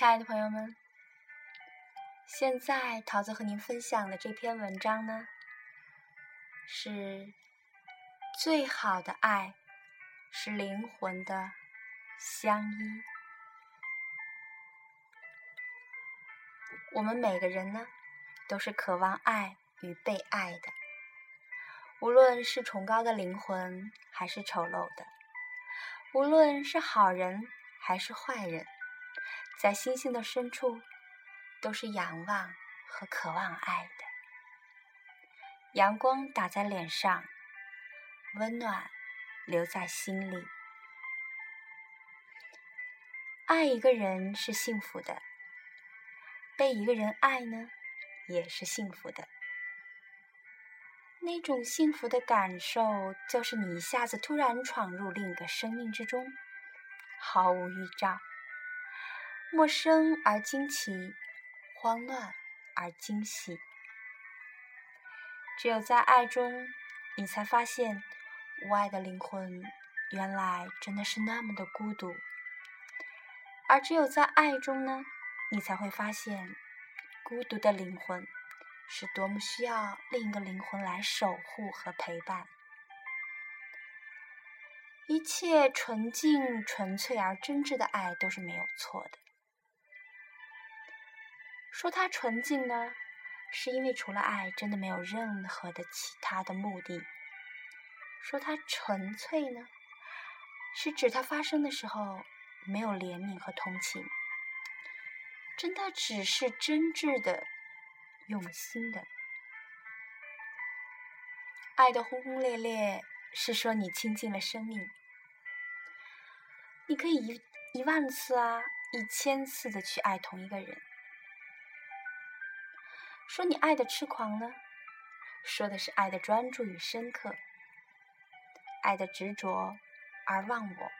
亲爱的朋友们，现在桃子和您分享的这篇文章呢，是最好的爱是灵魂的相依。我们每个人呢，都是渴望爱与被爱的，无论是崇高的灵魂，还是丑陋的；无论是好人，还是坏人。在星星的深处，都是仰望和渴望爱的。阳光打在脸上，温暖留在心里。爱一个人是幸福的，被一个人爱呢，也是幸福的。那种幸福的感受，就是你一下子突然闯入另一个生命之中，毫无预兆。陌生而惊奇，慌乱而惊喜。只有在爱中，你才发现，无爱的灵魂原来真的是那么的孤独；而只有在爱中呢，你才会发现，孤独的灵魂是多么需要另一个灵魂来守护和陪伴。一切纯净、纯粹而真挚的爱都是没有错的。说它纯净呢，是因为除了爱，真的没有任何的其他的目的。说它纯粹呢，是指它发生的时候没有怜悯和同情，真的只是真挚的、用心的。爱的轰轰烈烈，是说你倾尽了生命，你可以一一万次啊，一千次的去爱同一个人。说你爱的痴狂呢，说的是爱的专注与深刻，爱的执着而忘我。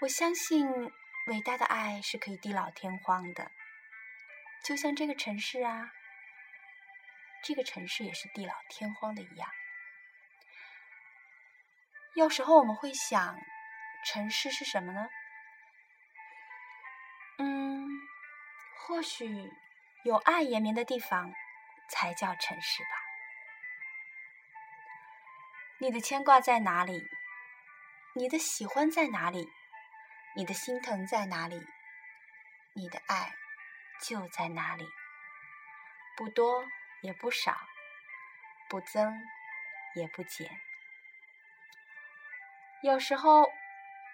我相信伟大的爱是可以地老天荒的，就像这个城市啊，这个城市也是地老天荒的一样。有时候我们会想，城市是什么呢？嗯，或许。有爱延绵的地方，才叫城市吧。你的牵挂在哪里？你的喜欢在哪里？你的心疼在哪里？你的爱就在哪里。不多也不少，不增也不减。有时候，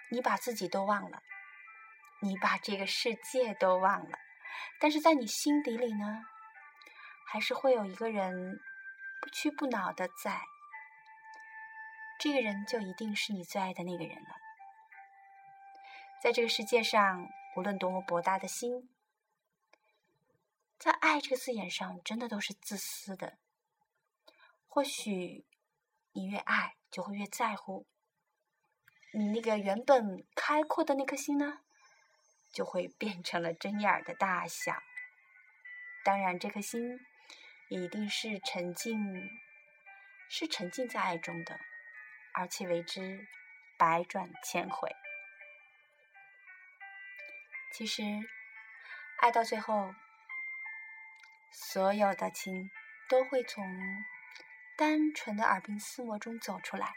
你把自己都忘了，你把这个世界都忘了。但是在你心底里呢，还是会有一个人不屈不挠的在，这个人就一定是你最爱的那个人了。在这个世界上，无论多么博大的心，在“爱”这个字眼上，真的都是自私的。或许你越爱，就会越在乎，你那个原本开阔的那颗心呢？就会变成了针眼儿的大小。当然，这颗心一定是沉浸，是沉浸在爱中的，而且为之百转千回。其实，爱到最后，所有的情都会从单纯的耳鬓厮磨中走出来，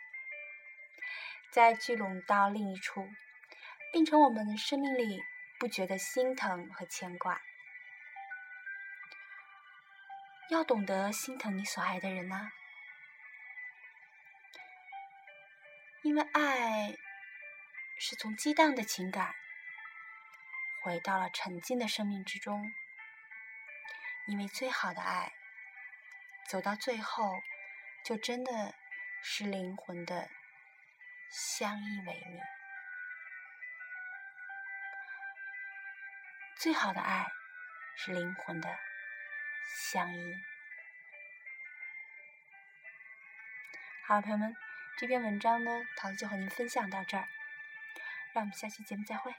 再聚拢到另一处，变成我们生命里。不觉得心疼和牵挂，要懂得心疼你所爱的人呢，因为爱是从激荡的情感回到了沉静的生命之中，因为最好的爱走到最后，就真的是灵魂的相依为命。最好的爱是灵魂的相依。好，朋友们，这篇文章呢，桃子就和您分享到这儿，让我们下期节目再会。